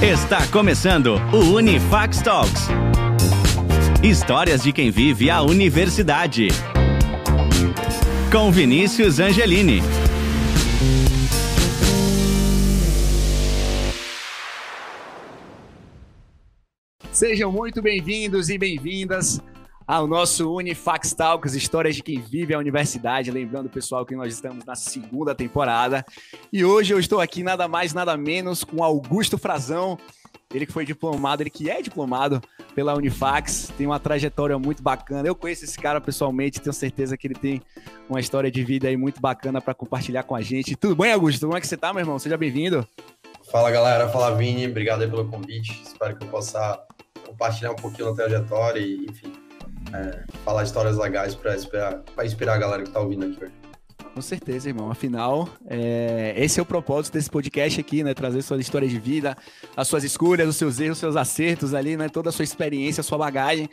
Está começando o Unifax Talks. Histórias de quem vive a universidade. Com Vinícius Angelini. Sejam muito bem-vindos e bem-vindas ao nosso Unifax Talks, histórias de quem vive a universidade. Lembrando, pessoal, que nós estamos na segunda temporada. E hoje eu estou aqui nada mais, nada menos com Augusto Frazão. Ele que foi diplomado, ele que é diplomado pela Unifax, tem uma trajetória muito bacana. Eu conheço esse cara pessoalmente, tenho certeza que ele tem uma história de vida aí muito bacana para compartilhar com a gente. Tudo bem, Augusto? Como é que você tá, meu irmão? Seja bem-vindo. Fala, galera. Fala, Vini. Obrigado aí pelo convite. Espero que eu possa compartilhar um pouquinho da trajetória e, enfim, é, falar histórias legais para inspirar, inspirar a galera que está ouvindo aqui. Com certeza, irmão. Afinal, é... esse é o propósito desse podcast aqui, né? Trazer suas histórias de vida, as suas escolhas, os seus erros, os seus acertos ali, né? Toda a sua experiência, a sua bagagem,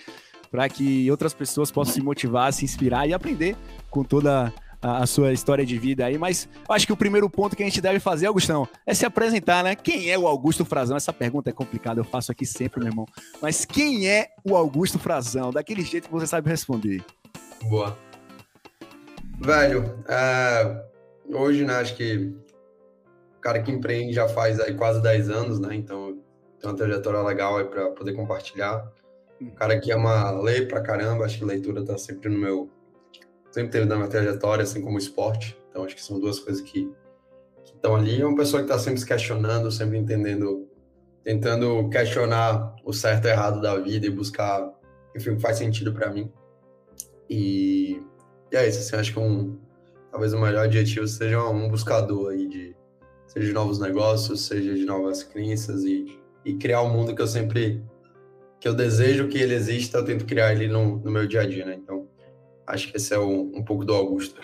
para que outras pessoas possam se motivar, se inspirar e aprender com toda a, a, sua história de vida aí. Mas acho que o primeiro ponto que a gente deve fazer, Augustão, é se apresentar, né? Quem é o Augusto Frazão? Essa pergunta é complicada, eu faço aqui sempre, meu irmão. Mas quem é o Augusto Frazão? Daquele jeito que você sabe responder. Boa. Velho, é, hoje, né, acho que o cara que empreende já faz aí quase 10 anos, né? Então tem uma trajetória legal aí para poder compartilhar. O cara que ama ler pra caramba, acho que leitura tá sempre no meu, sempre teve na minha trajetória, assim como o esporte. Então, acho que são duas coisas que estão ali. É uma pessoa que está sempre se questionando, sempre entendendo, tentando questionar o certo e errado da vida e buscar, enfim, o que faz sentido para mim. E, e é isso, assim, acho que um, talvez o melhor adjetivo seja um buscador aí de, seja de novos negócios, seja de novas crenças e, e criar o um mundo que eu sempre, que eu desejo que ele exista, eu tento criar ele no, no meu dia a dia, né? Então, Acho que esse é um, um pouco do Augusto.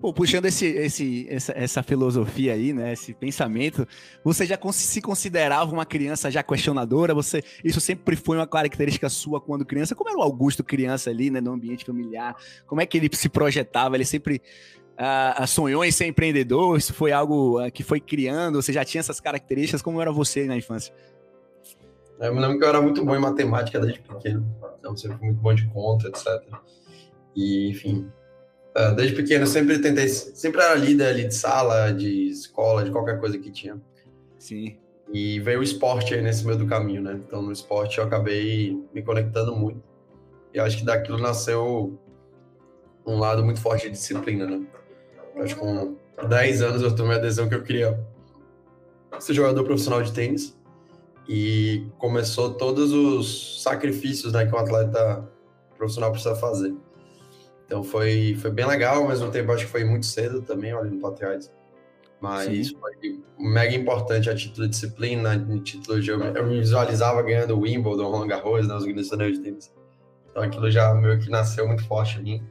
Pô, puxando esse, esse, essa, essa, filosofia aí, né, esse pensamento, você já se considerava uma criança já questionadora? Você, isso sempre foi uma característica sua quando criança? Como era o Augusto criança ali, né, no ambiente familiar? Como é que ele se projetava? Ele sempre uh, sonhou em ser empreendedor? Isso foi algo uh, que foi criando? Você já tinha essas características? Como era você na infância? Eu me lembro que eu era muito bom em matemática desde pequeno, então sempre fui muito bom de conta, etc. E, enfim, é, desde pequeno eu sempre tentei, sempre era líder ali de sala, de escola, de qualquer coisa que tinha. Sim. E veio o esporte aí nesse meio do caminho, né? Então no esporte eu acabei me conectando muito. E acho que daquilo nasceu um lado muito forte de disciplina, né? Eu acho que com 10 anos eu tomei a decisão que eu queria ser jogador profissional de tênis. E começou todos os sacrifícios né, que um atleta profissional precisa fazer. Então foi, foi bem legal, ao mesmo tempo acho que foi muito cedo também, olhando para trás. Mas Sim. foi mega importante a título de disciplina, a título de. Eu, eu me visualizava ganhando o Wimbledon, Roland Garros, né, os grandes torneios de tênis. Então aquilo já meio que nasceu muito forte em mim.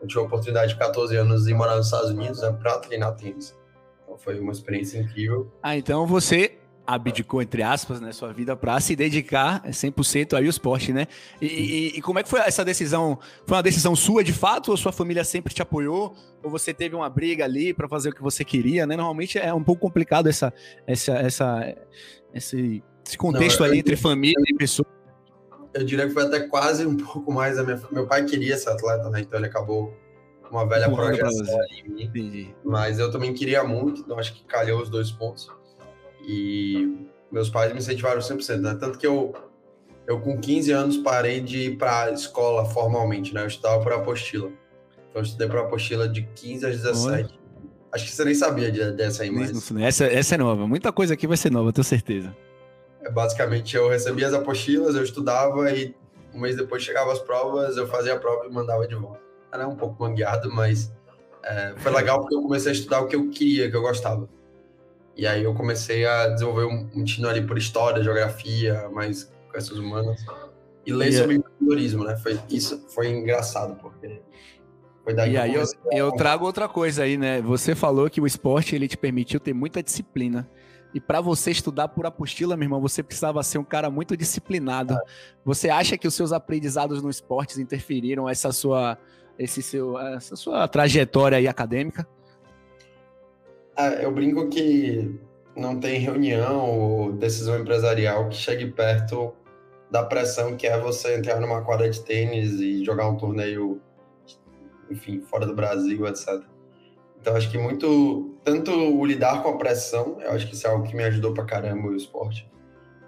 Eu tive a oportunidade de 14 anos de morar nos Estados Unidos né, para treinar tênis. Então foi uma experiência incrível. Ah, então você abdicou, entre aspas, né, sua vida para se dedicar 100% aí ao esporte, né? E, e, e, como é que foi essa decisão? Foi uma decisão sua de fato ou sua família sempre te apoiou? Ou você teve uma briga ali para fazer o que você queria, né? Normalmente é um pouco complicado essa, essa, essa, esse, esse contexto Não, aí entre família e pessoa. Eu diria que foi até quase um pouco mais a minha... Meu pai queria ser atleta, né? Então ele acabou uma velha projeção ali em mim. Entendi. Mas eu também queria muito, então acho que calhou os dois pontos. E meus pais me incentivaram 100%, né? Tanto que eu, eu com 15 anos parei de ir para escola formalmente, né? Eu estudava por apostila. Então eu estudei por apostila de 15 a 17. Acho que você nem sabia dessa aí, mas... Essa, essa é nova. Muita coisa aqui vai ser nova, tenho certeza. É, basicamente, eu recebia as apostilas, eu estudava e um mês depois chegava as provas, eu fazia a prova e mandava de volta. Era um pouco mangueado, mas é, foi legal porque eu comecei a estudar o que eu queria, que eu gostava. E aí eu comecei a desenvolver um, um tino ali por história, geografia, mais questões humanas. E ler yeah. sobre empreendedorismo, né? Foi, isso foi engraçado, porque foi daí E aí eu, eu trago outra coisa aí, né? Você falou que o esporte ele te permitiu ter muita disciplina. E para você estudar por apostila, meu irmão, você precisava ser um cara muito disciplinado. É. Você acha que os seus aprendizados no esporte interferiram essa sua, esse seu, essa sua trajetória aí acadêmica? Ah, eu brinco que não tem reunião ou decisão empresarial que chegue perto da pressão que é você entrar numa quadra de tênis e jogar um torneio, enfim, fora do Brasil, etc. Então, acho que muito, tanto o lidar com a pressão, eu acho que isso é algo que me ajudou pra caramba o esporte.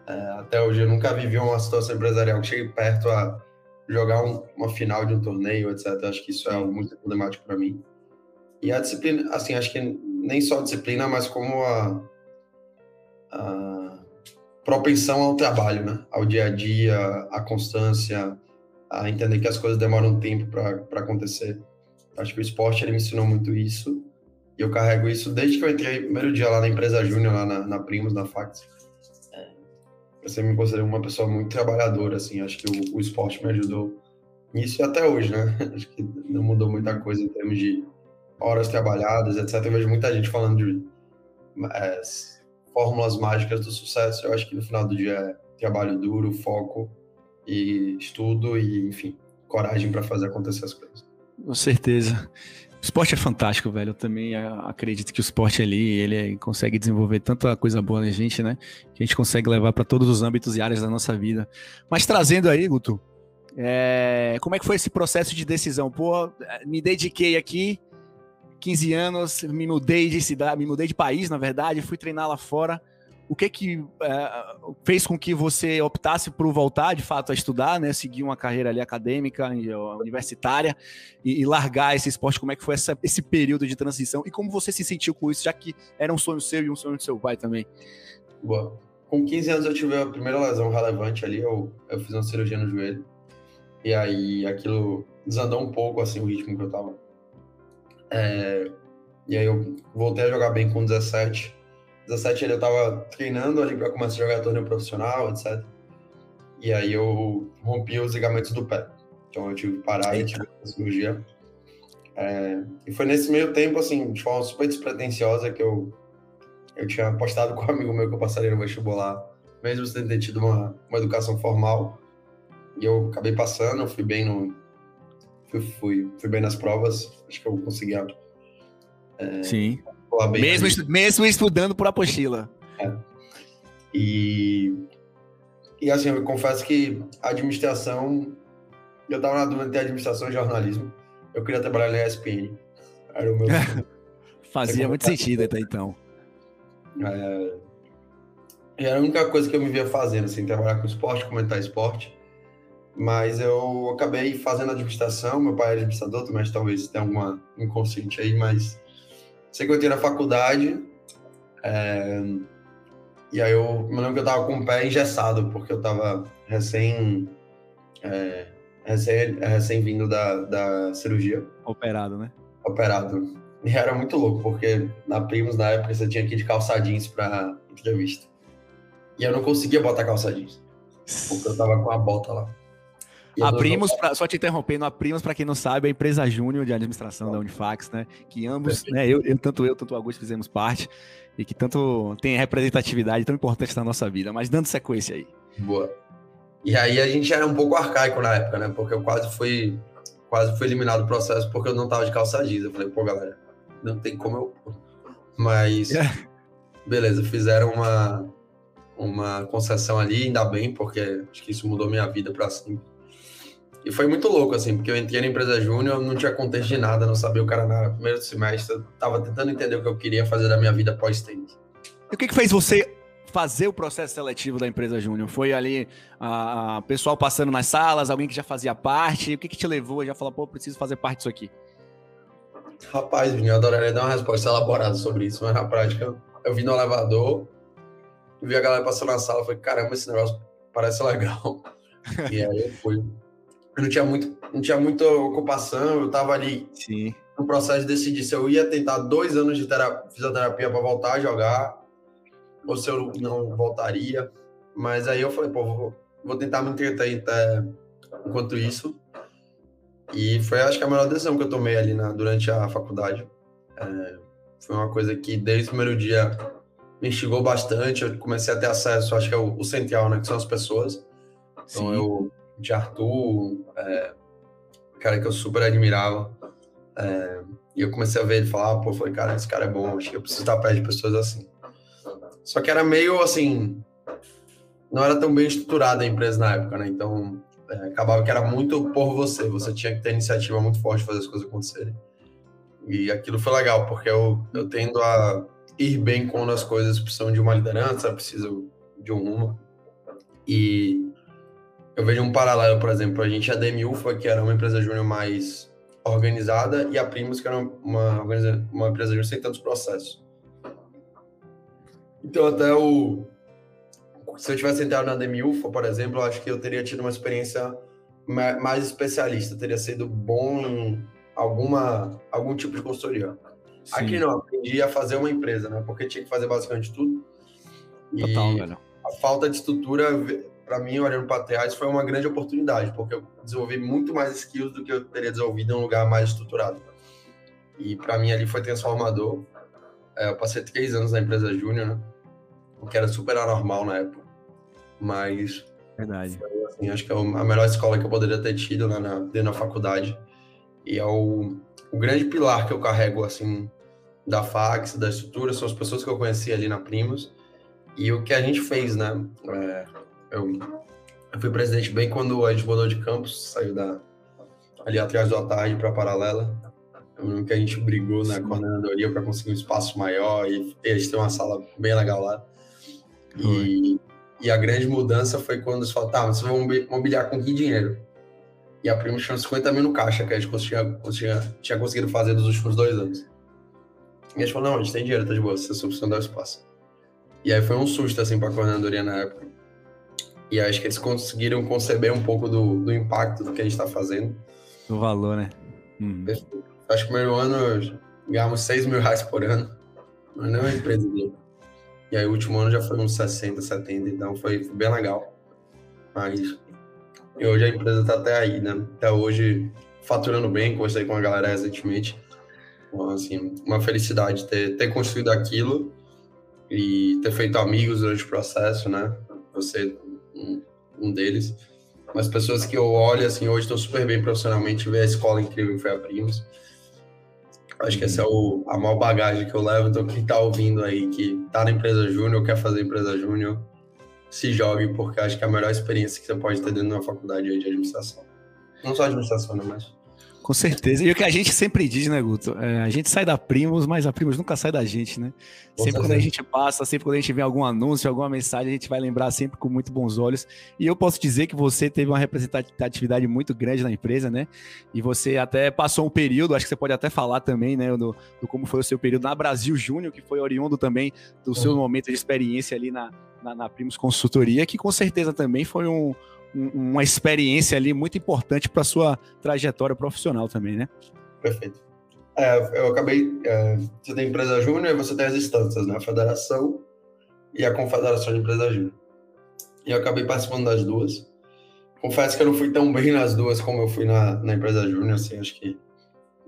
É, até hoje eu nunca vivi uma situação empresarial que chegue perto a jogar um, uma final de um torneio, etc. Eu acho que isso é algo muito problemático para mim. E a disciplina, assim, acho que nem só a disciplina, mas como a, a propensão ao trabalho, né? Ao dia a dia, a constância, a entender que as coisas demoram tempo para acontecer. Acho que o esporte ele me ensinou muito isso. E eu carrego isso desde que eu entrei primeiro dia lá na empresa Júnior, lá na, na Primos, na Fax. É, eu sempre me considero uma pessoa muito trabalhadora, assim. Acho que o, o esporte me ajudou nisso e até hoje, né? Acho que não mudou muita coisa em termos de horas trabalhadas, etc. Eu vejo muita gente falando de é, fórmulas mágicas do sucesso. Eu acho que no final do dia é trabalho duro, foco e estudo e, enfim, coragem para fazer acontecer as coisas. Com certeza. O esporte é fantástico, velho. Eu também acredito que o esporte ali, ele consegue desenvolver tanta coisa boa na gente, né? Que a gente consegue levar para todos os âmbitos e áreas da nossa vida. Mas trazendo aí, Guto, é... como é que foi esse processo de decisão? Pô, me dediquei aqui, 15 anos, me mudei de cidade, me mudei de país, na verdade, fui treinar lá fora. O que que é, fez com que você optasse por voltar, de fato, a estudar, né? Seguir uma carreira ali acadêmica, universitária e, e largar esse esporte? Como é que foi essa, esse período de transição? E como você se sentiu com isso, já que era um sonho seu e um sonho do seu pai também? Boa. Com 15 anos eu tive a primeira lesão relevante ali, eu, eu fiz uma cirurgia no joelho. E aí aquilo desandou um pouco, assim, o ritmo que eu tava é, e aí eu voltei a jogar bem com 17. 17 ele eu tava treinando ali para começar a jogar torneio profissional, etc. E aí eu rompi os ligamentos do pé. Então eu tive que parar Eita. e tive uma cirurgia. É, e foi nesse meio tempo, assim, de forma super despretensiosa, que eu, eu tinha apostado com um amigo meu que eu passaria no vestibular, mesmo sem ter tido uma, uma educação formal. E eu acabei passando, fui bem no, fui, fui, fui bem nas provas, acho que eu consegui. É, Sim. Mesmo, estu, mesmo estudando por apostila. É. E, e assim, eu confesso que a administração, eu tava na dúvida entre administração e jornalismo. Eu queria trabalhar na ESPN. Era o meu. Fazia muito sentido até então. É, era a única coisa que eu me via fazendo, assim, trabalhar com esporte, comentar esporte. Mas eu acabei fazendo administração, meu pai é administrador também, talvez tenha alguma inconsciente aí, mas sei que eu entrei na faculdade, é, e aí eu me lembro que eu tava com o pé engessado, porque eu tava recém, é, recém, recém vindo da, da cirurgia. Operado, né? Operado. E era muito louco, porque na Primos, na época, você tinha que ir de calça jeans pra entrevista. E eu não conseguia botar calça jeans, porque eu taba com a bota lá. A Primos, pra, só te interrompendo, a Primos, para quem não sabe, a empresa júnior de administração da Unifax, né? Que ambos, né, eu, eu, tanto eu, tanto o Augusto fizemos parte e que tanto tem representatividade tão importante na nossa vida. Mas dando sequência aí. Boa. E aí a gente era um pouco arcaico na época, né? Porque eu quase fui, quase fui eliminado do processo porque eu não tava de calça jeans. Eu falei, pô, galera, não tem como eu. Mas, é. beleza, fizeram uma, uma concessão ali, ainda bem, porque acho que isso mudou minha vida para sempre. E foi muito louco, assim, porque eu entrei na empresa júnior, não tinha contexto de nada, não sabia o cara na primeiro semestre, eu tava tentando entender o que eu queria fazer da minha vida pós-tênis. E o que, que fez você fazer o processo seletivo da empresa júnior? Foi ali a, pessoal passando nas salas, alguém que já fazia parte? O que, que te levou a já falar, pô, preciso fazer parte disso aqui? Rapaz, eu adoraria dar uma resposta elaborada sobre isso, mas na prática eu, eu vi no elevador, vi a galera passando na sala, falei, caramba, esse negócio parece legal. e aí eu fui eu não tinha, muito, não tinha muita ocupação, eu estava ali Sim. no processo de decidir se eu ia tentar dois anos de terapia, fisioterapia para voltar a jogar, ou se eu não voltaria. Mas aí eu falei, pô, vou, vou tentar me entreter até, enquanto isso. E foi, acho que, a melhor decisão que eu tomei ali na, durante a faculdade. É, foi uma coisa que, desde o primeiro dia, me instigou bastante. Eu comecei a ter acesso, acho que é o, o central, né? Que são as pessoas. Então, Sim. eu de Arthur, é, cara que eu super admirava. É, e eu comecei a ver ele falar, pô, falei, cara, esse cara é bom, acho que eu preciso estar perto de pessoas assim. Só que era meio assim, não era tão bem estruturada a empresa na época, né? Então, é, acabava que era muito por você. Você tinha que ter iniciativa muito forte fazer as coisas acontecerem. E aquilo foi legal, porque eu, eu tendo a ir bem quando as coisas precisam de uma liderança, precisam de um rumo. E eu vejo um paralelo, por exemplo, a gente a Demiufa, que era uma empresa júnior mais organizada, e a Primus, que era uma, uma empresa júnior sem tantos processos. Então, até o, se eu tivesse entrado na Demiufa, por exemplo, eu acho que eu teria tido uma experiência mais especialista, teria sido bom em alguma, algum tipo de consultoria. Sim. Aqui não, aprendi a fazer uma empresa, né? Porque tinha que fazer basicamente tudo. Total, e velho. A falta de estrutura, para mim, olhando para trás, foi uma grande oportunidade, porque eu desenvolvi muito mais skills do que eu teria desenvolvido em um lugar mais estruturado. E para mim ali foi transformador. É, eu passei três anos na empresa júnior, né? O que era super anormal na época. Mas. Verdade. Assim, acho que é a melhor escola que eu poderia ter tido né, na, dentro da faculdade. E é o, o grande pilar que eu carrego, assim, da fax, da estrutura, são as pessoas que eu conheci ali na Primos. E o que a gente fez, né? É, eu, eu fui presidente bem quando a gente mudou de campus, saiu da, ali atrás do Atarde para Paralela. Eu lembro que a gente brigou na coordenadoria para conseguir um espaço maior e, a gente tem uma sala bem legal lá. E, e a grande mudança foi quando eles falaram, tá, vocês vão mobiliar com que dinheiro? E a prima tinha 50 mil no caixa, que a gente tinha, tinha, tinha conseguido fazer nos últimos dois anos. E a gente falou, não, a gente tem dinheiro, tá de boa, você só precisa dar o espaço. E aí foi um susto, assim, pra coordenadoria na época. E acho que eles conseguiram conceber um pouco do, do impacto do que a gente tá fazendo. Do valor, né? Uhum. Acho que no primeiro ano ganhamos 6 mil reais por ano. Mas não é uma empresa dele. E aí o último ano já foi uns 60, 70, então foi, foi bem legal. Mas e hoje a empresa está até aí, né? Até hoje faturando bem, conversei com a galera recentemente. Então, assim, uma felicidade ter, ter construído aquilo e ter feito amigos durante o processo, né? Você, um, um deles. Mas pessoas que eu olho, assim, hoje estão super bem profissionalmente, ver a escola incrível que foi a Primos Acho que essa é o, a maior bagagem que eu levo. Então, quem está ouvindo aí, que está na empresa júnior, quer fazer empresa júnior, se jogue, porque acho que é a melhor experiência que você pode ter dentro de uma faculdade de administração. Não só administração, né, mas com certeza. E o que a gente sempre diz, né, Guto? É, a gente sai da Primos, mas a Primos nunca sai da gente, né? Sempre quando a gente passa, sempre quando a gente vê algum anúncio, alguma mensagem, a gente vai lembrar sempre com muito bons olhos. E eu posso dizer que você teve uma representatividade muito grande na empresa, né? E você até passou um período, acho que você pode até falar também, né, do, do como foi o seu período na Brasil Júnior, que foi oriundo também do seu uhum. momento de experiência ali na, na, na Primos Consultoria, que com certeza também foi um uma experiência ali muito importante para sua trajetória profissional também, né? Perfeito. É, eu acabei. É, você tem empresa júnior e você tem as instâncias, né? A federação e a confederação de empresa júnior. E eu acabei participando das duas. Confesso que eu não fui tão bem nas duas como eu fui na, na empresa júnior, assim, acho que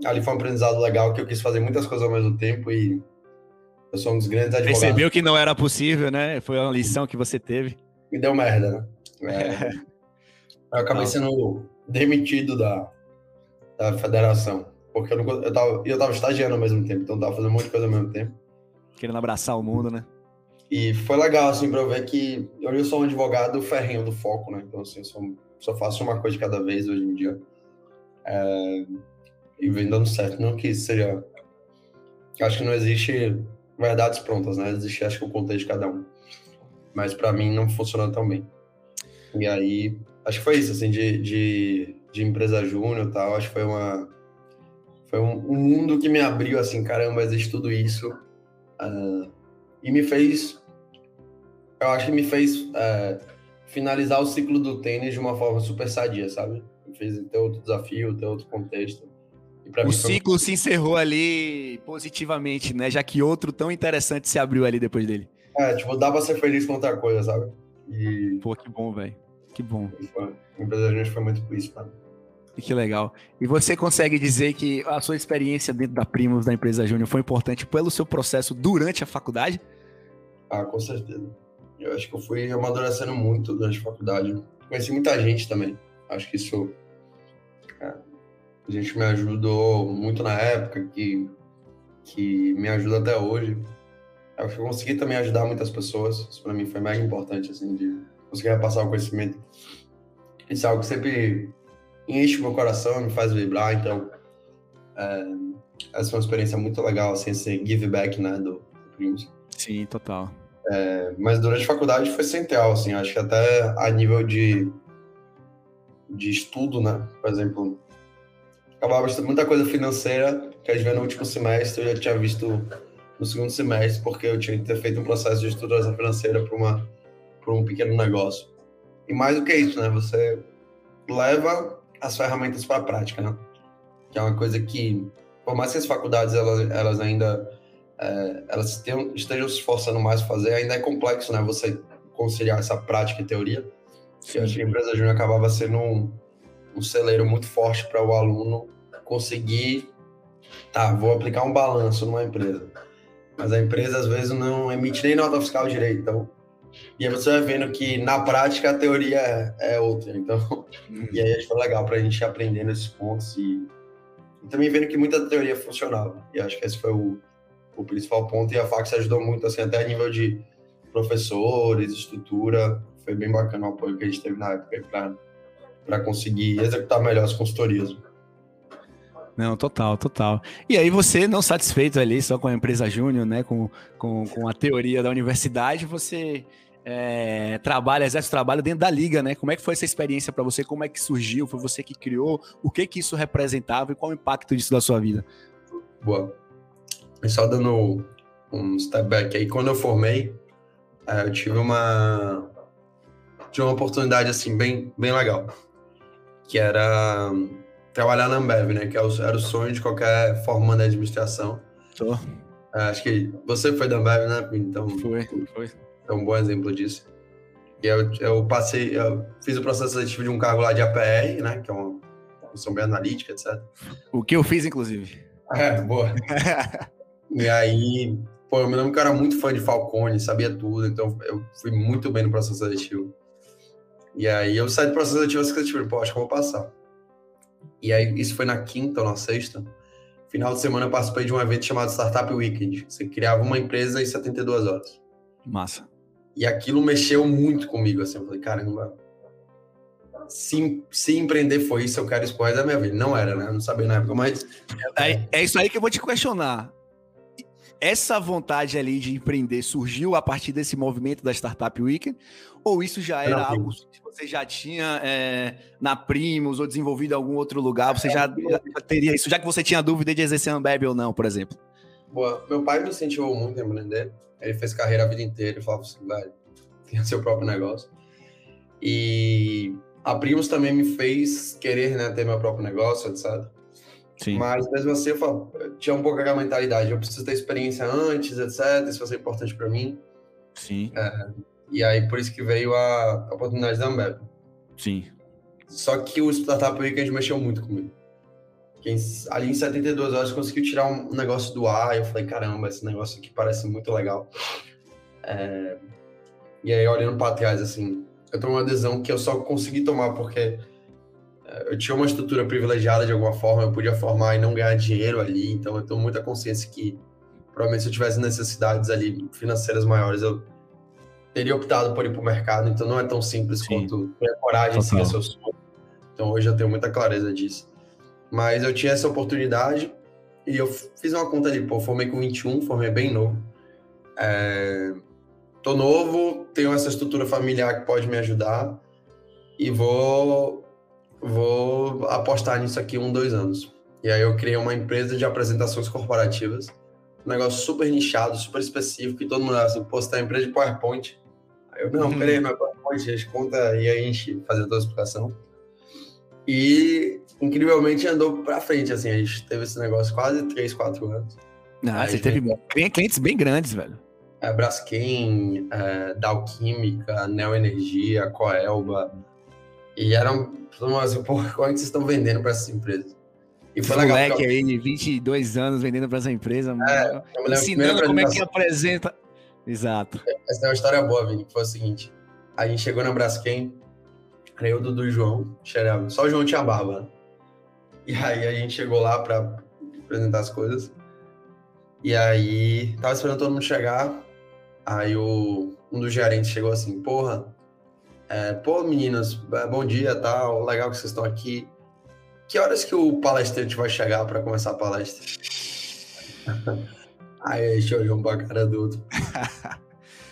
ali foi um aprendizado legal que eu quis fazer muitas coisas ao mesmo tempo e eu sou um dos grandes advogados. Percebeu que não era possível, né? Foi uma lição que você teve. Me deu merda, né? É, eu acabei sendo demitido da, da federação. Porque eu, não, eu, tava, eu tava estagiando ao mesmo tempo, então eu tava fazendo um monte de coisa ao mesmo tempo. Querendo abraçar o mundo, né? E foi legal, assim, pra eu ver que eu sou um advogado ferrenho do foco, né? Então, assim, eu só, só faço uma coisa de cada vez hoje em dia. É, e vem dando certo. Não que seja. Acho que não existe verdades prontas, né? Existe, acho que, o contexto de cada um. Mas para mim não funciona tão bem. E aí, acho que foi isso, assim, de, de, de empresa júnior e tal. Acho que foi uma. Foi um, um, mundo que me abriu, assim, caramba, existe tudo isso. Uh, e me fez. Eu acho que me fez uh, finalizar o ciclo do tênis de uma forma super sadia, sabe? Me fez ter outro desafio, ter outro contexto. o ciclo se encerrou ali positivamente, né? Já que outro tão interessante se abriu ali depois dele. É, tipo, dá pra ser feliz com outra coisa, sabe? E... Pô, que bom, velho. Que bom. O empresariante foi muito por isso, cara. Que legal. E você consegue dizer que a sua experiência dentro da Primos, da empresa Júnior, foi importante pelo seu processo durante a faculdade? Ah, com certeza. Eu acho que eu fui amadurecendo muito durante a faculdade. Conheci muita gente também. Acho que isso é, a gente me ajudou muito na época, que, que me ajuda até hoje. Eu consegui também ajudar muitas pessoas. Isso para mim foi mega importante, assim, de conseguir passar o conhecimento. Isso é algo que sempre enche o meu coração, me faz vibrar. Então, é, essa foi uma experiência muito legal, assim, esse give back, né, do, do Primos. Sim, total. É, mas durante a faculdade foi central, assim, acho que até a nível de, de estudo, né, por exemplo, acabava muita coisa financeira que a gente vê no último semestre, eu já tinha visto no segundo semestre, porque eu tinha que ter feito um processo de estruturação financeira para uma um pequeno negócio. E mais do que isso, né, você leva as ferramentas para a prática, né? Que é uma coisa que, por mais que as faculdades elas, elas ainda é, elas tenham, estejam se esforçando mais para fazer, ainda é complexo, né? Você conciliar essa prática e teoria. Sim. Eu acho que a empresa júnior acabava sendo um, um celeiro muito forte para o aluno conseguir, tá, vou aplicar um balanço numa empresa. Mas a empresa às vezes não emite nem nota fiscal direito, então e aí você vai vendo que na prática a teoria é, é outra. Então, uhum. e aí foi legal para a gente aprender nesses pontos e, e, também vendo que muita teoria funcionava. E acho que esse foi o, o principal ponto. E a Fax ajudou muito, assim, até a nível de professores, estrutura. Foi bem bacana o apoio que a gente teve na época para conseguir executar melhor as consultorias. Não, total, total. E aí você, não satisfeito ali só com a empresa júnior, né, com, com, com a teoria da universidade, você é, trabalha, exerce o trabalho dentro da liga, né? Como é que foi essa experiência para você? Como é que surgiu? Foi você que criou? O que que isso representava e qual o impacto disso da sua vida? Boa. Só dando um step back aí, quando eu formei, é, eu tive uma tive uma oportunidade assim bem bem legal, que era trabalhar na Ambev, né? Que é era o sonho de qualquer formando de administração. Tô. É, acho que você foi da Ambev, né? Então, foi, foi. É um bom exemplo disso. E eu, eu passei, eu fiz o processo seletivo de um cargo lá de APR, né? Que é uma função bem analítica, etc. O que eu fiz, inclusive. É, boa. e aí, pô, eu me lembro que eu era muito fã de Falcone, sabia tudo, então eu fui muito bem no processo seletivo. E aí eu saí do processo seletivo e tipo, pô, acho que eu vou passar. E aí, isso foi na quinta ou na sexta. Final de semana eu participei de um evento chamado Startup Weekend. Você criava uma empresa em 72 horas. Massa. E aquilo mexeu muito comigo, assim. Eu falei, caramba, se, se empreender foi isso, eu quero isso da minha vida. Não era, né? Eu não sabia na época, mas... É, é isso aí que eu vou te questionar. Essa vontade ali de empreender surgiu a partir desse movimento da Startup Weekend? Ou isso já era algo que você já tinha é, na Primos ou desenvolvido em algum outro lugar? Você já, já, teria isso, já que você tinha dúvida de exercer Ambev ou não, por exemplo? Boa. Meu pai me incentivou muito a empreender. Ele fez carreira a vida inteira e falava assim, velho, tenha seu próprio negócio. E a Primos também me fez querer né, ter meu próprio negócio, etc. Sim. Mas mesmo assim, eu, falo, eu tinha um pouco aquela mentalidade, eu preciso ter experiência antes, etc. Isso vai ser importante para mim. Sim. É, e aí, por isso que veio a, a oportunidade da Ambev. Sim. Só que o Startup Weekend mexeu muito comigo. Ali em 72 horas conseguiu tirar um, negócio do ar. E eu falei, caramba, esse negócio aqui parece muito legal. É, e aí, olhando para trás, assim, eu tomei uma adesão que eu só consegui tomar porque é, eu tinha uma estrutura privilegiada de alguma forma, eu podia formar e não ganhar dinheiro ali. Então, eu tenho muita consciência que, provavelmente, se eu tivesse necessidades ali financeiras maiores, eu teria optado por ir para o mercado, então não é tão simples Sim. quanto ter coragem de seguir seu sonho. Então hoje eu tenho muita clareza disso. Mas eu tinha essa oportunidade e eu fiz uma conta ali, pô, formei com 21, formei bem novo. É, tô novo, tenho essa estrutura familiar que pode me ajudar e vou, vou apostar nisso aqui um, dois anos. E aí eu criei uma empresa de apresentações corporativas, um negócio super nichado, super específico, e todo mundo assim, pô, você tá empresa de PowerPoint, eu, não, uhum. peraí, mas a gente conta e aí a gente fazer toda a explicação. E, incrivelmente, andou pra frente, assim, a gente teve esse negócio quase 3, 4 anos. Ah, você teve veio... clientes bem grandes, velho. É, Braskem, é, Dow Química, Neo Energia, Coelba. E eram, assim, pô, como é que vocês estão vendendo para essas empresas? E foi legal. Moleque aí de 22 anos vendendo para essa empresa, é, ensinando como é que apresenta. Exato. Essa é uma história boa, Vini, que foi o seguinte. A gente chegou na Braskem, o Dudu e João, só o João tinha barba, né? E aí a gente chegou lá para apresentar as coisas. E aí, tava esperando todo mundo chegar. Aí o, um dos gerentes chegou assim, porra, é, pô, meninas, é, bom dia, tal, legal que vocês estão aqui. Que horas que o palestrante vai chegar para começar a palestra? Aí a gente olhou um pra cara do outro.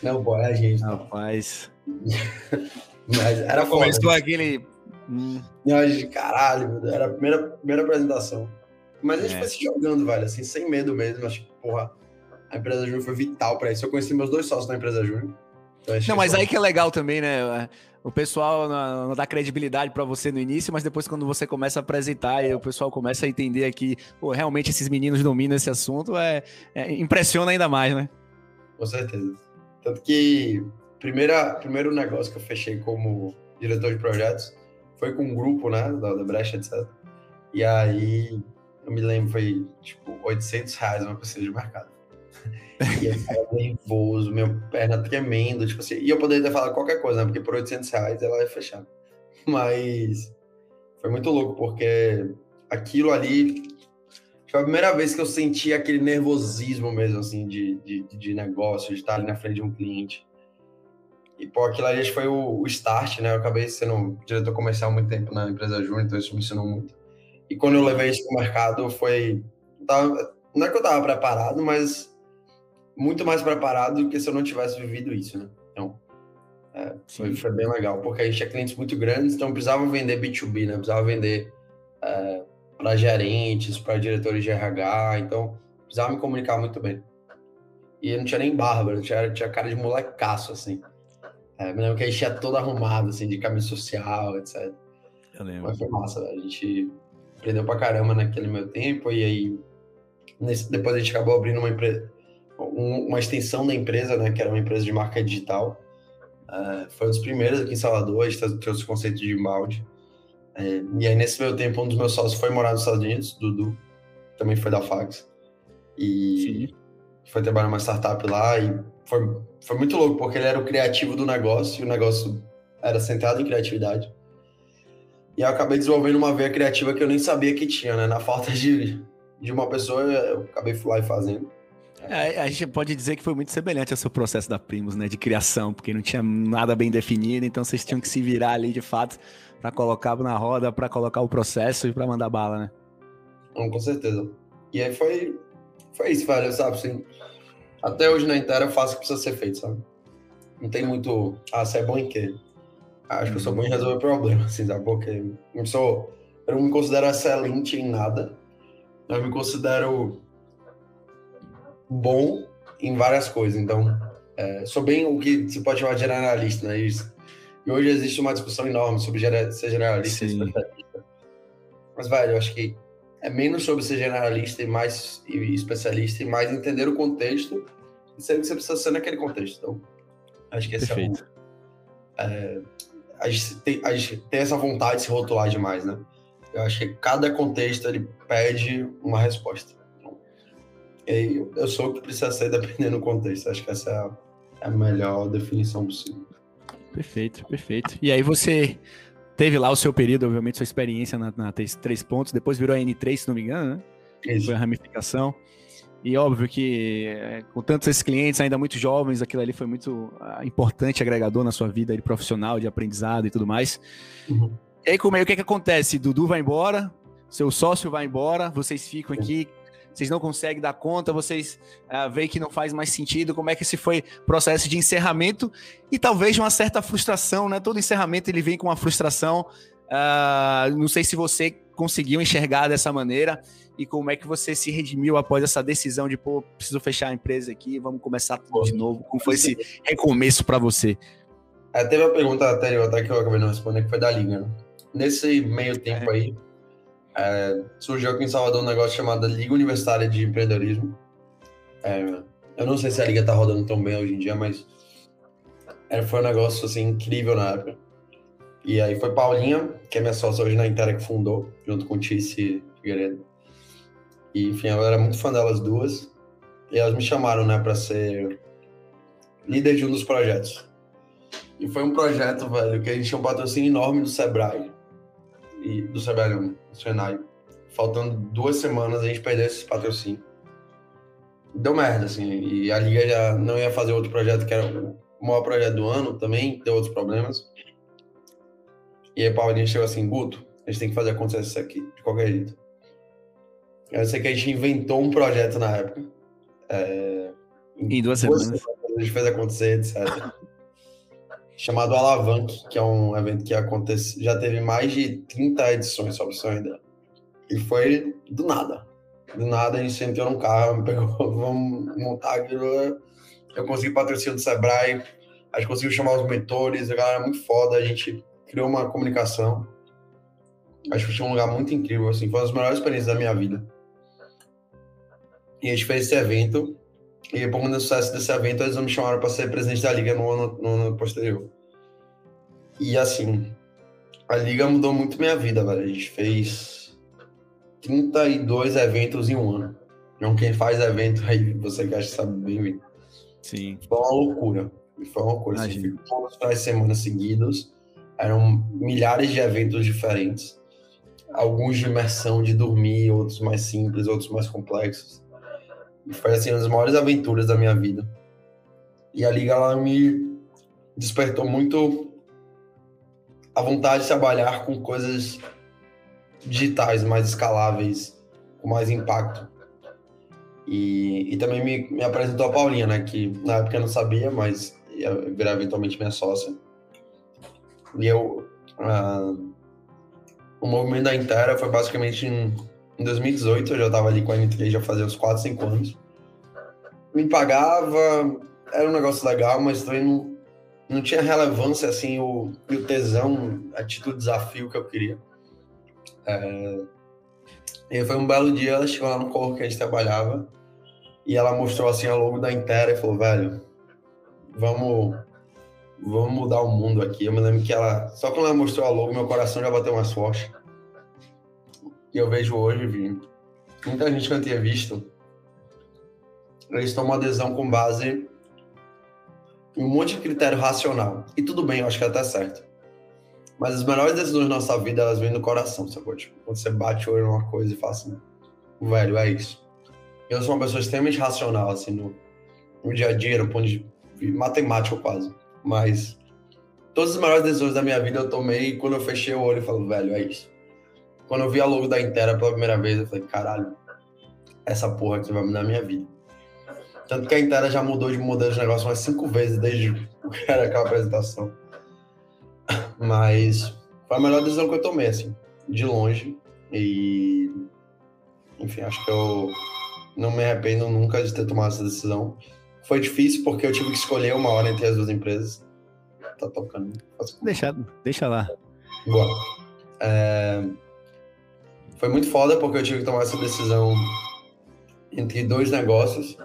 Não, pô, é a gente. Rapaz. Mas era foda. Começou aquele. Hum. A gente, caralho, era a primeira, primeira apresentação. Mas a gente é. foi se jogando, velho, assim, sem medo mesmo. Acho que, porra, a empresa Júnior foi vital para isso. Eu conheci meus dois sócios na empresa Júnior. Então, não, mas aí que é legal também, né? O pessoal não, dá credibilidade para você no início, mas depois quando você começa a apresentar e o pessoal começa a entender que pô, realmente esses meninos dominam esse assunto, é, é, impressiona ainda mais, né? Com certeza. Tanto que primeira, primeiro negócio que eu fechei como diretor de projetos foi com um grupo, né, da, Brecha, etc. E aí, eu me lembro, foi tipo 800 reais uma pesquisa de mercado. E eu ficava nervoso, minha perna tremendo, tipo assim. E eu poderia ter falado qualquer coisa, né? Porque por 800 reais ela ia fechar. Mas foi muito louco, porque aquilo ali foi a primeira vez que eu senti aquele nervosismo mesmo, assim, de, de, de negócio, de estar ali na frente de um cliente. E, pô, aquilo ali foi o, o start, né? Eu acabei sendo diretor comercial muito tempo na empresa Júnior, então isso me ensinou muito. E quando eu levei isso para o mercado, foi. Tava, não é que eu estava preparado, mas muito mais preparado do que se eu não tivesse vivido isso, né? Então, é, foi, foi, bem legal, porque a gente tinha clientes muito grandes, então precisava vender B2B, né? Precisava vender é, para gerentes, para diretores de RH, então precisava me comunicar muito bem. E eu não tinha nem barba, não tinha, tinha cara de molecaço, assim. É, me lembro que a gente tinha todo arrumado, assim, de camisa social, etc. Eu lembro. Mas foi massa, a gente aprendeu pra caramba naquele meu tempo, e aí nesse, depois a gente acabou abrindo uma empresa uma extensão da empresa, né, que era uma empresa de marca digital. Uh, foi um dos primeiros aqui em Salvador, a gente trouxe o conceito de inbound. Uh, e aí, nesse meu tempo, um dos meus sócios foi morar nos Estados Unidos, Dudu, também foi da Fax. E Sim. foi trabalhar numa startup lá e foi, foi muito louco, porque ele era o criativo do negócio e o negócio era centrado em criatividade. E eu acabei desenvolvendo uma veia criativa que eu nem sabia que tinha, né? Na falta de, de uma pessoa, eu acabei lá e fazendo. É, a gente pode dizer que foi muito semelhante ao seu processo da Primos, né, de criação, porque não tinha nada bem definido, então vocês tinham que se virar ali de fato para colocar na roda, para colocar o processo e para mandar bala, né? Não, com certeza. E aí foi, foi isso, velho, sabe? Assim, até hoje na Intera eu faço o que precisa ser feito, sabe? Não tem muito, ah, você é bom em quê? Acho que eu sou bom em resolver problemas, assim, sabe? Porque eu, sou, eu não me considero excelente em nada, eu me considero bom em várias coisas. Então, é, sou bem o que se pode chamar de generalista, né? E hoje existe uma discussão enorme sobre ser generalista Sim. e especialista. Mas, velho, eu acho que é menos sobre ser generalista e mais e especialista e mais entender o contexto e saber que você precisa ser naquele contexto. Então, acho que esse Perfeito. é o. É, a, gente tem, a gente tem essa vontade de se rotular demais, né? Eu acho que cada contexto ele pede uma resposta eu, eu sou o que precisa ser dependendo do contexto. Acho que essa é a, é a melhor definição possível. Perfeito, perfeito. E aí você teve lá o seu período, obviamente, sua experiência na, na três pontos, depois virou a N3, se não me engano, né? Isso. Foi a ramificação. E óbvio que é, com tantos esses clientes ainda muito jovens, aquilo ali foi muito uh, importante, agregador na sua vida de profissional, de aprendizado e tudo mais. Uhum. E aí, como é, o que, é que acontece? Dudu vai embora, seu sócio vai embora, vocês ficam aqui vocês não conseguem dar conta, vocês uh, veem que não faz mais sentido, como é que esse foi processo de encerramento e talvez uma certa frustração, né? Todo encerramento ele vem com uma frustração. Uh, não sei se você conseguiu enxergar dessa maneira e como é que você se redimiu após essa decisão de, pô, preciso fechar a empresa aqui, vamos começar tudo de novo. Como foi esse recomeço para você? É, teve uma pergunta anterior até que eu acabei não respondendo, que foi da Liga. Né? Nesse meio tempo é. aí, é, surgiu aqui em Salvador um negócio chamado Liga Universitária de Empreendedorismo. É, eu não sei se a liga tá rodando tão bem hoje em dia, mas era, foi um negócio assim incrível na época. E aí foi Paulinha, que é minha sócia hoje na Intera, que fundou, junto com Tice Figueiredo. E, enfim, eu era muito fã delas duas. E elas me chamaram, né, para ser líder de um dos projetos. E foi um projeto, velho, que a gente tinha um patrocínio enorme do Sebrae e do Sebrae, do Senai. Faltando duas semanas a gente perdeu esse patrocínio. deu merda, assim. E a Liga já não ia fazer outro projeto, que era o maior projeto do ano, também deu outros problemas. E aí o Paulinho chegou assim, Guto, a gente tem que fazer acontecer isso aqui, de qualquer jeito. Eu sei que a gente inventou um projeto na época. É, em duas, semanas. A gente fez acontecer, etc. chamado Alavanque, que é um evento que acontece, já teve mais de 30 edições, sobre isso ainda. E foi do nada. Do nada a gente sentou num carro, me pegou, vamos montar aquilo. Eu consegui patrocínio do Sebrae, a gente conseguiu chamar os mentores, a galera é muito foda, a gente criou uma comunicação. Acho que foi um lugar muito incrível, assim, foi uma das melhores experiências da minha vida. E a gente fez esse evento, e por conta do sucesso desse evento, eles me chamaram para ser presidente da liga no ano, no ano posterior. E assim, a liga mudou muito minha vida, velho. A gente fez 32 eventos em um ano. Não quem faz evento aí, você que acha que sabe bem, Sim. Foi uma loucura. Foi uma loucura. Assim, fico todas as semanas seguidas. Eram milhares de eventos diferentes. Alguns de imersão, de dormir, outros mais simples, outros mais complexos. Foi assim, uma das maiores aventuras da minha vida. E a liga ela me despertou muito a vontade de trabalhar com coisas digitais mais escaláveis, com mais impacto. E, e também me, me apresentou a Paulinha, né? Que na época eu não sabia, mas ia virar eventualmente minha sócia. E eu. Uh, o movimento da Intera foi basicamente em 2018, eu já estava ali com a N3 já fazia uns 4, 5 anos. Me pagava, era um negócio legal, mas também não, não tinha relevância assim, o, o tesão, a título desafio que eu queria. É, e foi um belo dia, ela chegou lá no corpo que a gente trabalhava e ela mostrou assim a logo da Intera e falou, velho, vamos, vamos mudar o mundo aqui. Eu me lembro que ela, só quando ela mostrou a logo, meu coração já bateu mais forte. E eu vejo hoje, vi, muita gente que eu tinha visto, eles tomam adesão com base em um monte de critério racional. E tudo bem, eu acho que é até certo. Mas as melhores decisões da nossa vida, elas vêm do coração, sacou? Tipo, quando você bate o olho numa coisa e fala assim, velho, é isso. Eu sou uma pessoa extremamente racional, assim, no, no dia a dia, no ponto de matemático quase. Mas todas as melhores decisões da minha vida eu tomei quando eu fechei o olho e falo, velho, é isso. Quando eu vi a logo da Intera pela primeira vez, eu falei, caralho, essa porra aqui vai mudar a minha vida. Tanto que a Intera já mudou de modelo de negócio umas cinco vezes desde que era aquela apresentação. Mas foi a melhor decisão que eu tomei, assim, de longe. E, enfim, acho que eu não me arrependo nunca de ter tomado essa decisão. Foi difícil porque eu tive que escolher uma hora entre as duas empresas. Tá tocando. Deixa, deixa lá. Boa. É... Foi muito foda porque eu tive que tomar essa decisão entre dois negócios.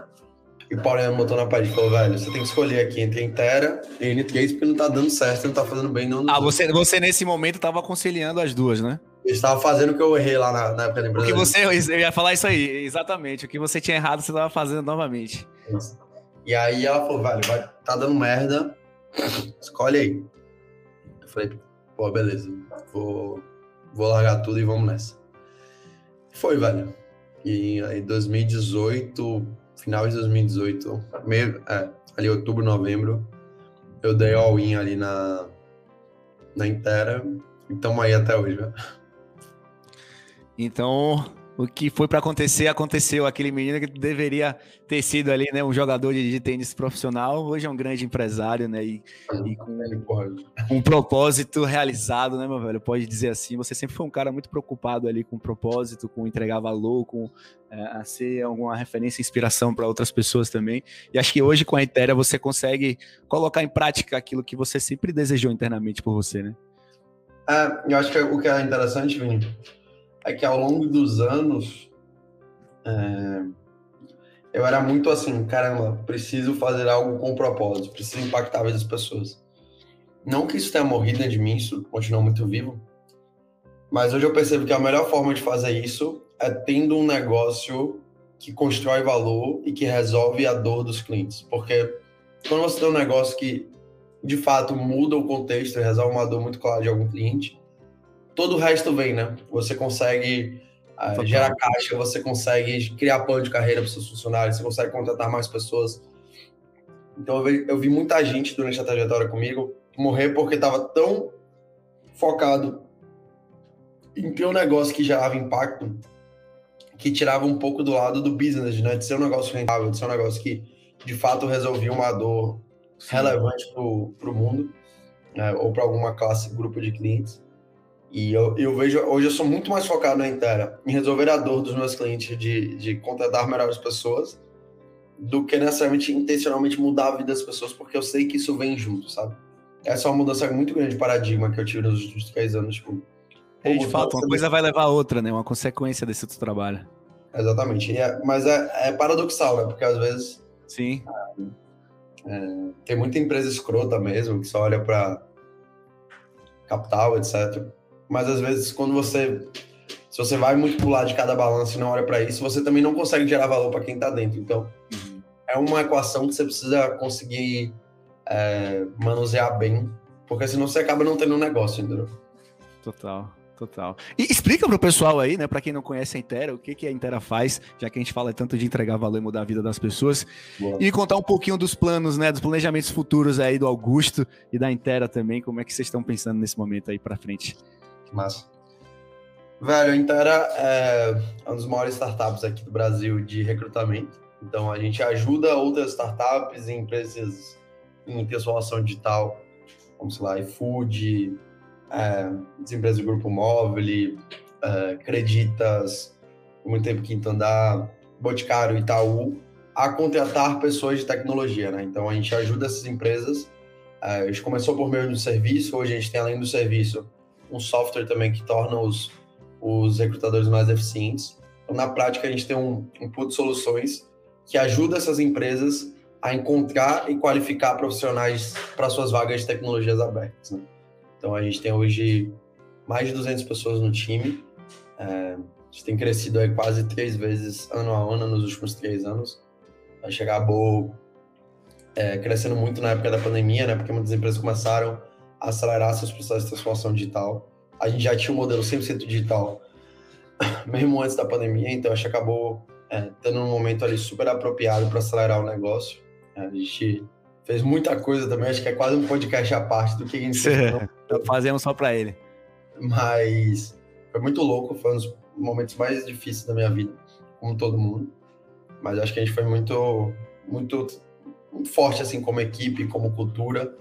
E o Paulinho botou na parede e falou, velho, você tem que escolher aqui entre Intera e N3 porque não tá dando certo, não tá fazendo bem. Não, ah, você, você nesse momento tava aconselhando as duas, né? Eu estava fazendo o que eu errei lá na, na época da empresa. O que você, eu ia falar isso aí, exatamente. O que você tinha errado, você estava fazendo novamente. Isso. E aí ela falou, velho, vai, tá dando merda, escolhe aí. Eu falei, pô, beleza, vou, vou largar tudo e vamos nessa. Foi, velho. E aí 2018, final de 2018, meio, é, ali outubro, novembro, eu dei all-in ali na, na Intera e tamo aí até hoje, velho. Então, o que foi para acontecer, aconteceu. Aquele menino que deveria ter sido ali, né, um jogador de, de tênis profissional, hoje é um grande empresário, né, e, e com um propósito realizado, né, meu velho, pode dizer assim. Você sempre foi um cara muito preocupado ali com o propósito, com entregar valor, com é, a ser alguma referência, inspiração para outras pessoas também. E acho que hoje com a Etérea você consegue colocar em prática aquilo que você sempre desejou internamente por você, né? É, eu acho que o que é interessante, Vini, é que ao longo dos anos é, eu era muito assim, caramba, preciso fazer algo com propósito, preciso impactar a vida das pessoas. Não que isso tenha morrido de mim, isso continua muito vivo, mas hoje eu percebo que a melhor forma de fazer isso é tendo um negócio que constrói valor e que resolve a dor dos clientes. Porque quando você tem um negócio que de fato muda o contexto e resolve uma dor muito clara de algum cliente, todo o resto vem, né? Você consegue uh, gera caixa, você consegue criar plano de carreira para seus funcionários, você consegue contratar mais pessoas. Então eu vi, eu vi muita gente durante a trajetória comigo morrer porque estava tão focado em ter um negócio que gerava impacto que tirava um pouco do lado do business, né? De ser um negócio rentável, de ser um negócio que de fato resolvia uma dor Sim. relevante para o mundo, né? ou para alguma classe, grupo de clientes. E eu, eu, vejo, hoje eu sou muito mais focado na inteira, em resolver a dor dos meus clientes de, de contratar melhores pessoas, do que necessariamente intencionalmente mudar a vida das pessoas, porque eu sei que isso vem junto, sabe? Essa é uma mudança muito grande de paradigma que eu tive nos últimos três anos, tipo, é, de fato, uma coisa vai levar a outra, né? Uma consequência desse outro trabalho. Exatamente. É, mas é, é, paradoxal, né? Porque às vezes. Sim. É, tem muita empresa escrota mesmo, que só olha para capital, etc. Mas às vezes, quando você. Se você vai muito lado de cada balanço e não olha para isso, você também não consegue gerar valor para quem está dentro. Então, uhum. é uma equação que você precisa conseguir é, manusear bem, porque senão você acaba não tendo um negócio, entendeu? Total. Total. E explica pro pessoal aí, né, para quem não conhece a Intera, o que, que a Intera faz, já que a gente fala tanto de entregar valor e mudar a vida das pessoas. Boa. E contar um pouquinho dos planos, né, dos planejamentos futuros aí do Augusto e da Intera também, como é que vocês estão pensando nesse momento aí para frente. Massa. Velho, a Intera é uma das maiores startups aqui do Brasil de recrutamento. Então, a gente ajuda outras startups e empresas em transformação digital, como, sei lá, iFood, é, as empresas do Grupo Móvel, é, Creditas, muito tempo Quinto Andar, Boticário, Itaú, a contratar pessoas de tecnologia, né? Então a gente ajuda essas empresas. É, a gente começou por meio do serviço, hoje a gente tem além do serviço um software também que torna os, os recrutadores mais eficientes. Então, na prática, a gente tem um, um pool de soluções que ajuda essas empresas a encontrar e qualificar profissionais para suas vagas de tecnologias abertas. Né? Então a gente tem hoje mais de 200 pessoas no time. É, a gente tem crescido aí quase três vezes ano a ano nos últimos três anos. A gente acabou é, crescendo muito na época da pandemia, né? Porque muitas empresas começaram acelerar seus processos de transformação digital. A gente já tinha um modelo 100% digital, mesmo antes da pandemia, então a gente acabou é, tendo um momento ali super apropriado para acelerar o negócio. É, a gente fez muita coisa também, acho que é quase um podcast à parte do que a gente fez. Fazemos só para ele. Mas foi muito louco, foi um dos momentos mais difíceis da minha vida, como todo mundo. Mas acho que a gente foi muito, muito, muito forte assim como equipe, como cultura.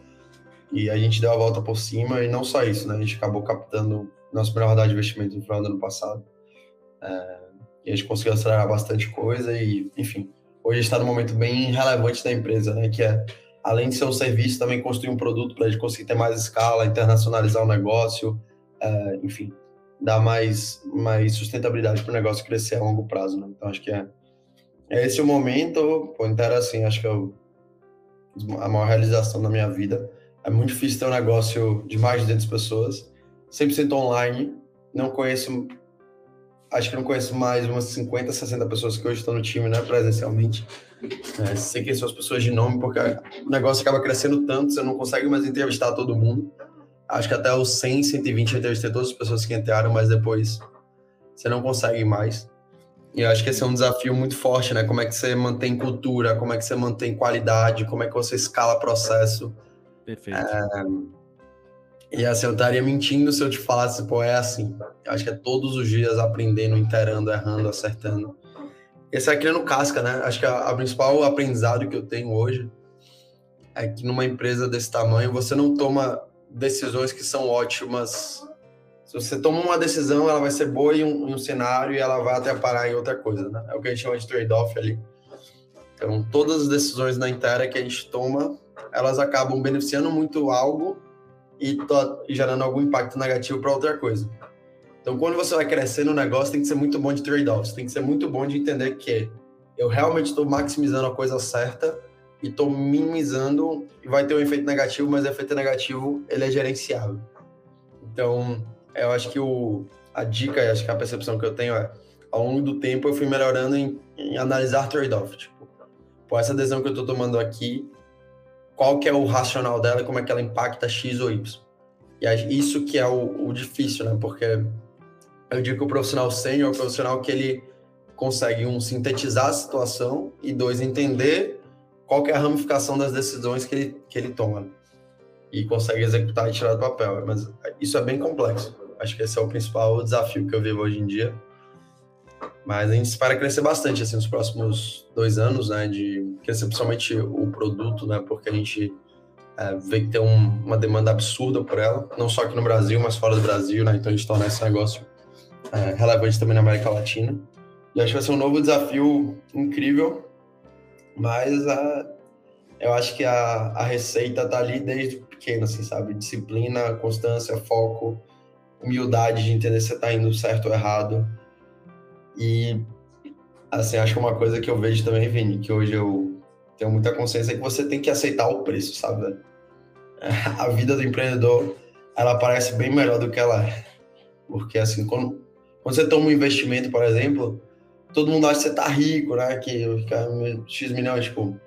E a gente deu a volta por cima e não só isso, né? A gente acabou captando nossa melhor rodada de investimento no final do ano passado. É, e a gente conseguiu acelerar bastante coisa e, enfim, hoje está num momento bem relevante da empresa, né? Que é além de ser um serviço, também construir um produto para a gente conseguir ter mais escala, internacionalizar o negócio, é, enfim, dar mais, mais sustentabilidade para o negócio crescer a longo prazo. Né? Então, acho que é, é esse o momento. Pô, então, assim, acho que é o, a maior realização da minha vida. É muito difícil ter um negócio de mais de 200 pessoas, 100% online. Não conheço acho que não conheço mais umas 50, 60 pessoas que hoje estão no time, né, presencialmente. É, sei quem são as pessoas de nome, porque o negócio acaba crescendo tanto, você não consegue mais entrevistar todo mundo. Acho que até os 100, 120 eu entrevistei todas as pessoas que entraram, mas depois você não consegue mais. E eu acho que esse é um desafio muito forte, né? Como é que você mantém cultura, como é que você mantém qualidade, como é que você escala processo. Perfeito. É e assim, eu estaria mentindo se eu te falasse, pô, é assim. Acho que é todos os dias aprendendo, interando, errando, acertando. Esse é no casca, né? Acho que a, a, principal aprendizado que eu tenho hoje é que numa empresa desse tamanho você não toma decisões que são ótimas. Se você toma uma decisão, ela vai ser boa em um, em um cenário e ela vai até parar em outra coisa, né? É o que a gente chama de trade-off ali. Então, todas as decisões na inteira que a gente toma, elas acabam beneficiando muito algo e gerando algum impacto negativo para outra coisa. Então, quando você vai crescer no negócio, tem que ser muito bom de trade-offs, tem que ser muito bom de entender que eu realmente estou maximizando a coisa certa e estou minimizando e vai ter um efeito negativo, mas o efeito negativo ele é gerenciável. Então, eu acho que o, a dica, acho que a percepção que eu tenho é, ao longo do tempo eu fui melhorando em, em analisar trade-off. Tipo, pô, essa decisão que eu estou tomando aqui, qual que é o racional dela, como é que ela impacta X ou Y. E isso que é o, o difícil, né? Porque eu digo que o profissional sênior é o profissional que ele consegue, um, sintetizar a situação e, dois, entender qual é a ramificação das decisões que ele, que ele toma e consegue executar e tirar do papel. Mas isso é bem complexo. Acho que esse é o principal desafio que eu vivo hoje em dia. Mas a gente espera crescer bastante assim nos próximos dois anos, né? De crescer principalmente o produto, né? Porque a gente é, vê que tem um, uma demanda absurda por ela, não só aqui no Brasil, mas fora do Brasil, né? Então a gente torna esse negócio é, relevante também na América Latina. E acho que vai ser um novo desafio incrível, mas a, eu acho que a, a receita tá ali desde pequeno, assim, sabe? Disciplina, constância, foco, humildade de entender se você tá indo certo ou errado. E, assim, acho que uma coisa que eu vejo também, Vini, que hoje eu tenho muita consciência é que você tem que aceitar o preço, sabe? A vida do empreendedor, ela parece bem melhor do que ela é. Porque, assim, quando, quando você toma um investimento, por exemplo, todo mundo acha que você tá rico, né? Que X milhões, tipo,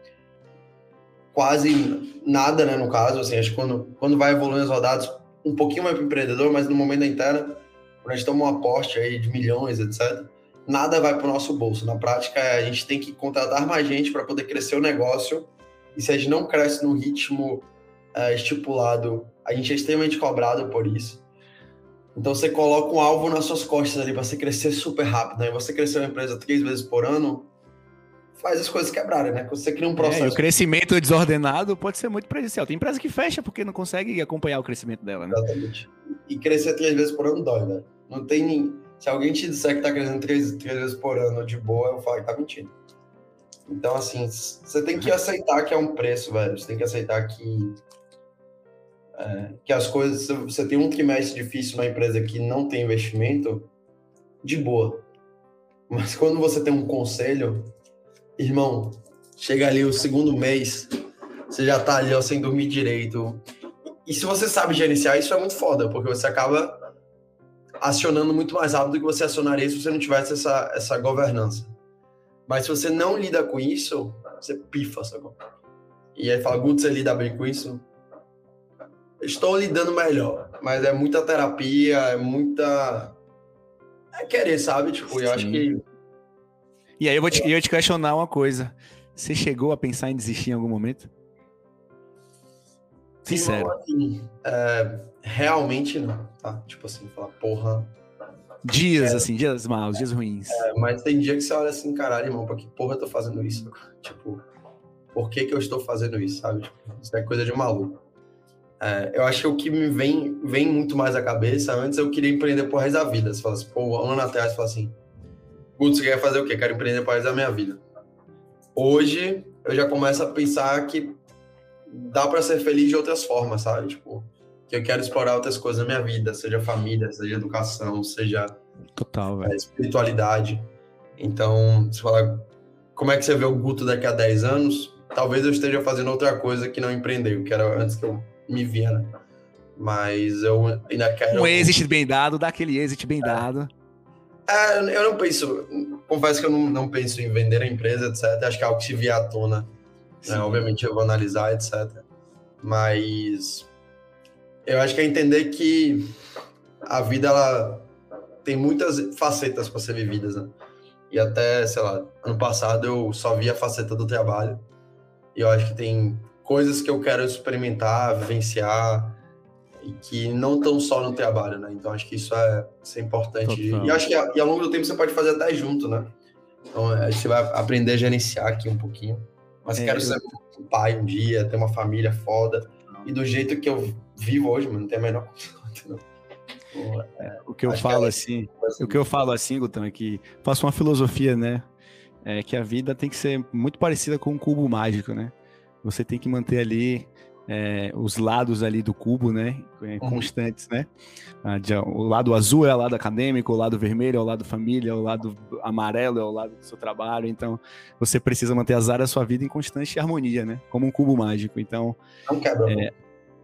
quase nada, né? No caso, assim, acho que quando, quando vai evoluindo os rodados, um pouquinho mais para o empreendedor, mas no momento da interna, quando a gente toma um aporte aí de milhões, etc., nada vai para o nosso bolso. Na prática, a gente tem que contratar mais gente para poder crescer o negócio. E se a gente não cresce no ritmo é, estipulado, a gente é extremamente cobrado por isso. Então você coloca um alvo nas suas costas ali para você crescer super rápido. Né? Você crescer uma empresa três vezes por ano, faz as coisas quebrarem, né? Você cria um processo. É, o crescimento desordenado pode ser muito prejudicial. Tem empresa que fecha porque não consegue acompanhar o crescimento dela, né? Exatamente. E crescer três vezes por ano dói, né? Não tem. Se alguém te disser que tá crescendo três, três vezes por ano de boa, eu falo que tá mentindo. Então, assim, você tem que aceitar que é um preço, velho. Você tem que aceitar que é, que as coisas, você tem um trimestre difícil na empresa que não tem investimento, de boa. Mas quando você tem um conselho, irmão, chega ali o segundo mês, você já tá ali ó, sem dormir direito. E se você sabe gerenciar, isso é muito foda, porque você acaba acionando muito mais rápido do que você acionaria se você não tivesse essa, essa governança. Mas se você não lida com isso, você pifa, sacou? E aí fala, Guto, você lida bem com isso? estou lidando melhor, mas é muita terapia, é muita. É querer, sabe? Tipo, eu Sim. acho que. E aí eu vou te, eu te questionar uma coisa. Você chegou a pensar em desistir em algum momento? Sincero. Assim, é, realmente não, tá? Tipo assim, falar, porra. Dias, é, assim, dias maus, dias ruins. É, mas tem dia que você olha assim, caralho, irmão, pra que porra eu tô fazendo isso? Tipo, por que que eu estou fazendo isso, sabe? Tipo, isso é coisa de maluco. É, eu acho que o que me vem, vem muito mais à cabeça, antes eu queria empreender por resto da vida. Você fala assim, pô, um ano atrás você fala assim, Putz, você quer fazer o quê? Quero empreender por resto da minha vida. Hoje, eu já começo a pensar que dá para ser feliz de outras formas, sabe? Tipo, que eu quero explorar outras coisas na minha vida, seja família, seja educação, seja Total, é, espiritualidade. Então, você fala, como é que você vê o Guto daqui a 10 anos? Talvez eu esteja fazendo outra coisa que não empreendeu, que era antes que eu me via, né? Mas eu ainda quero. Um exit bem dado, dá aquele exit bem é. dado. É, eu não penso, confesso que eu não, não, penso em vender a empresa, etc. Acho que é algo que se vier à tona. Né? Obviamente eu vou analisar, etc. Mas eu acho que é entender que a vida ela tem muitas facetas para ser vividas, né? E até, sei lá, ano passado eu só vi a faceta do trabalho. E eu acho que tem coisas que eu quero experimentar, vivenciar e que não estão só no trabalho, né? Então acho que isso é, isso é importante. Total. E acho que e ao longo do tempo você pode fazer até junto, né? Então a gente vai aprender a gerenciar aqui um pouquinho. Mas é, quero ser um pai um dia, ter uma família foda. E do jeito que eu vivo hoje, mano, não tem a menor é, o que eu falo que é assim, assim, o que eu falo assim, Gutão, é que faço uma filosofia, né? É que a vida tem que ser muito parecida com um cubo mágico, né? você tem que manter ali é, os lados ali do cubo, né, é, uhum. constantes, né? O lado azul é o lado acadêmico, o lado vermelho é o lado família, o lado amarelo é o lado do seu trabalho. Então, você precisa manter as áreas da sua vida em constante harmonia, né? Como um cubo mágico. Então, não quebra. É...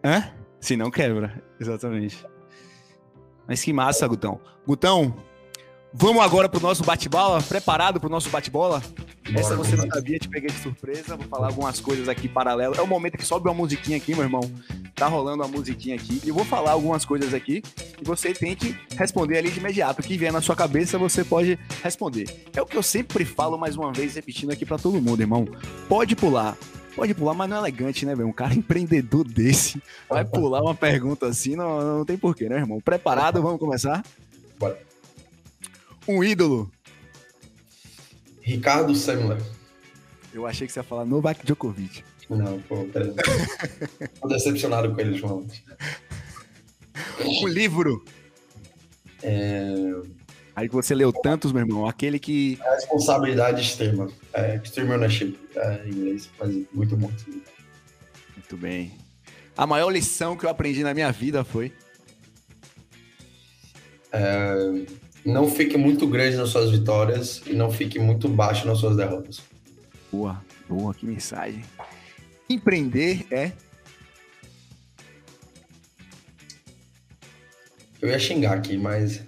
Hã? Sim, não quebra, exatamente. Mas que massa, Gutão. Gutão, Vamos agora pro nosso bate-bola? Preparado pro nosso bate-bola? Essa você não sabia, te peguei de surpresa. Vou falar algumas coisas aqui paralelas. É o momento que sobe uma musiquinha aqui, meu irmão. tá rolando uma musiquinha aqui e eu vou falar algumas coisas aqui e você tem que responder ali de imediato. O que vier na sua cabeça, você pode responder. É o que eu sempre falo, mais uma vez, repetindo aqui para todo mundo, irmão. Pode pular. Pode pular, mas não é elegante, né, velho? Um cara empreendedor desse vai pular uma pergunta assim, não, não tem porquê, né, irmão? Preparado? Vamos começar? Bora. Um ídolo. Ricardo Semler. Eu achei que você ia falar Novak Djokovic. Não, pô, pera. Tô decepcionado com ele, João. Um livro. É... Aí que você leu tantos, meu irmão. Aquele que. A responsabilidade extrema. É, extreme ownership. É, em inglês, mas muito bom. Muito bem. A maior lição que eu aprendi na minha vida foi. É, não fique muito grande nas suas vitórias e não fique muito baixo nas suas derrotas. Boa, boa, que mensagem. Empreender é. Eu ia xingar aqui, mas.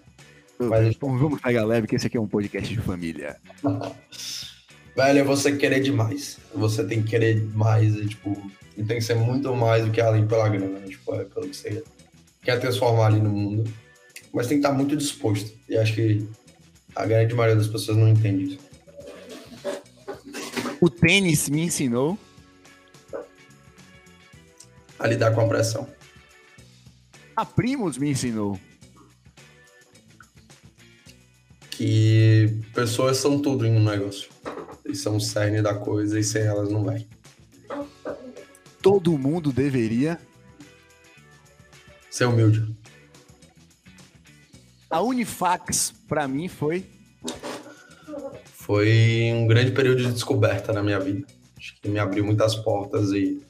mas... Então, vamos pegar leve, que esse aqui é um podcast de família. Velho, é você querer demais. Você tem que querer mais e, tipo, e tem que ser muito mais do que além pela grana, né? tipo, é pelo que você quer transformar ali no mundo. Mas tem que estar muito disposto. E acho que a grande maioria das pessoas não entende isso. O tênis me ensinou a lidar com a pressão. A Primos me ensinou que pessoas são tudo em um negócio. Eles são o cerne da coisa e sem elas não vai. Todo mundo deveria ser humilde. A Unifax, para mim, foi. Foi um grande período de descoberta na minha vida. Acho que me abriu muitas portas e,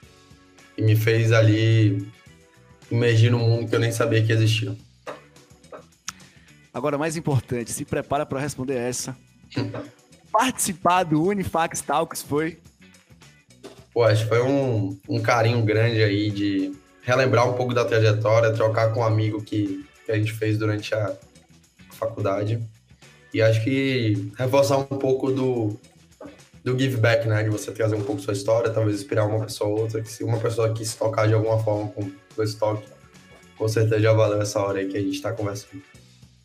e me fez ali imergir num mundo que eu nem sabia que existia. Agora, mais importante, se prepara para responder essa. Participar do Unifax Talks foi? Pô, acho que foi um, um carinho grande aí de relembrar um pouco da trajetória, trocar com um amigo que, que a gente fez durante a faculdade. E acho que reforçar um pouco do, do give back, né? De você trazer um pouco sua história, talvez inspirar uma pessoa ou outra. Que se uma pessoa quis tocar de alguma forma com o estoque, com certeza já valeu essa hora aí que a gente está conversando.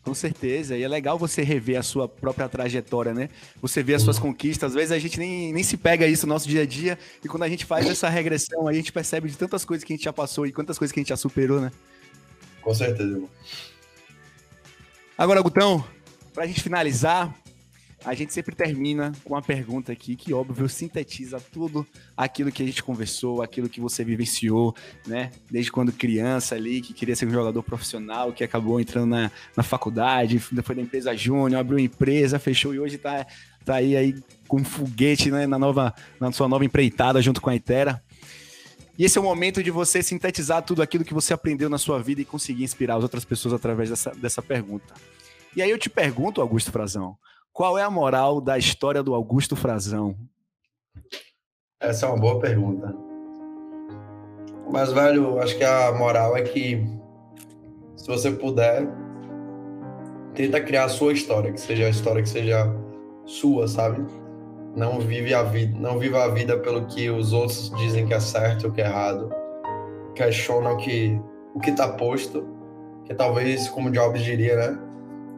Com certeza, e é legal você rever a sua própria trajetória, né? Você vê as suas uhum. conquistas, às vezes a gente nem, nem se pega isso no nosso dia a dia, e quando a gente faz essa regressão, a gente percebe de tantas coisas que a gente já passou e quantas coisas que a gente já superou, né? Com certeza, irmão. Agora, Gutão, pra gente finalizar, a gente sempre termina com uma pergunta aqui que, óbvio, sintetiza tudo aquilo que a gente conversou, aquilo que você vivenciou, né? Desde quando criança ali, que queria ser um jogador profissional, que acabou entrando na, na faculdade, foi da empresa Júnior, abriu empresa, fechou e hoje tá, tá aí, aí com um foguete né, na, nova, na sua nova empreitada junto com a Itera. E esse é o momento de você sintetizar tudo aquilo que você aprendeu na sua vida e conseguir inspirar as outras pessoas através dessa, dessa pergunta. E aí eu te pergunto, Augusto Frazão, qual é a moral da história do Augusto Frazão? Essa é uma boa pergunta. Mas, velho, acho que a moral é que se você puder, tenta criar a sua história, que seja a história que seja sua, sabe? Não vive a vida, não viva a vida pelo que os outros dizem que é certo ou que é errado. Questiona o que o que tá posto, que talvez, como Jobs diria, né?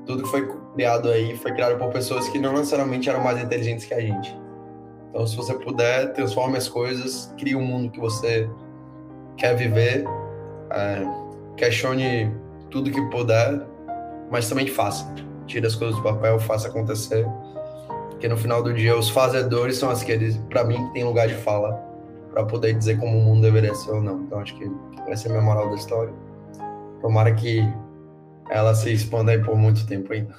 Tudo que foi criado aí foi criado por pessoas que não necessariamente eram mais inteligentes que a gente. Então, se você puder, transforme as coisas, crie um mundo que você quer viver, é, questione tudo que puder, mas também faça. Tire as coisas do papel, faça acontecer. Porque no final do dia, os fazedores são aqueles, para mim, que tem lugar de fala para poder dizer como o mundo deveria ser ou não. Então, acho que essa é a minha moral da história. Tomara que ela se expanda aí por muito tempo ainda.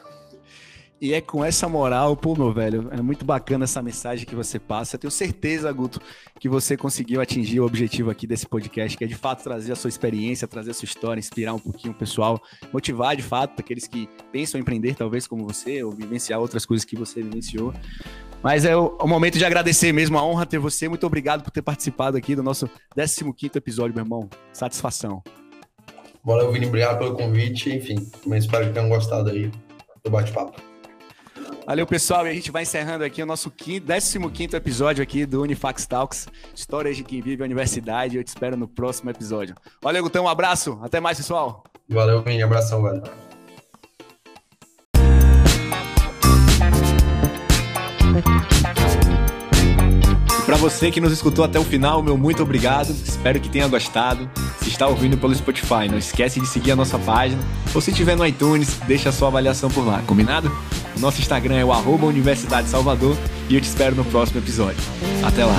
E é com essa moral, pô, meu velho, é muito bacana essa mensagem que você passa. Eu tenho certeza, Guto, que você conseguiu atingir o objetivo aqui desse podcast, que é de fato trazer a sua experiência, trazer a sua história, inspirar um pouquinho o pessoal, motivar de fato aqueles que pensam em empreender, talvez como você, ou vivenciar outras coisas que você vivenciou. Mas é o, o momento de agradecer mesmo, a honra ter você. Muito obrigado por ter participado aqui do nosso 15 episódio, meu irmão. Satisfação. Valeu, Vini. Obrigado pelo convite. Enfim, espero que tenham gostado aí do bate-papo. Valeu, pessoal. E a gente vai encerrando aqui o nosso 15 episódio aqui do Unifax Talks. Histórias de quem vive a universidade. Eu te espero no próximo episódio. Valeu, Gutão. Um abraço. Até mais, pessoal. Valeu, Vini. Abração, velho. Para você que nos escutou até o final, meu muito obrigado. Espero que tenha gostado. Se está ouvindo pelo Spotify, não esquece de seguir a nossa página. Ou se estiver no iTunes, deixa a sua avaliação por lá, combinado? O nosso Instagram é o Universidade Salvador e eu te espero no próximo episódio. Até lá!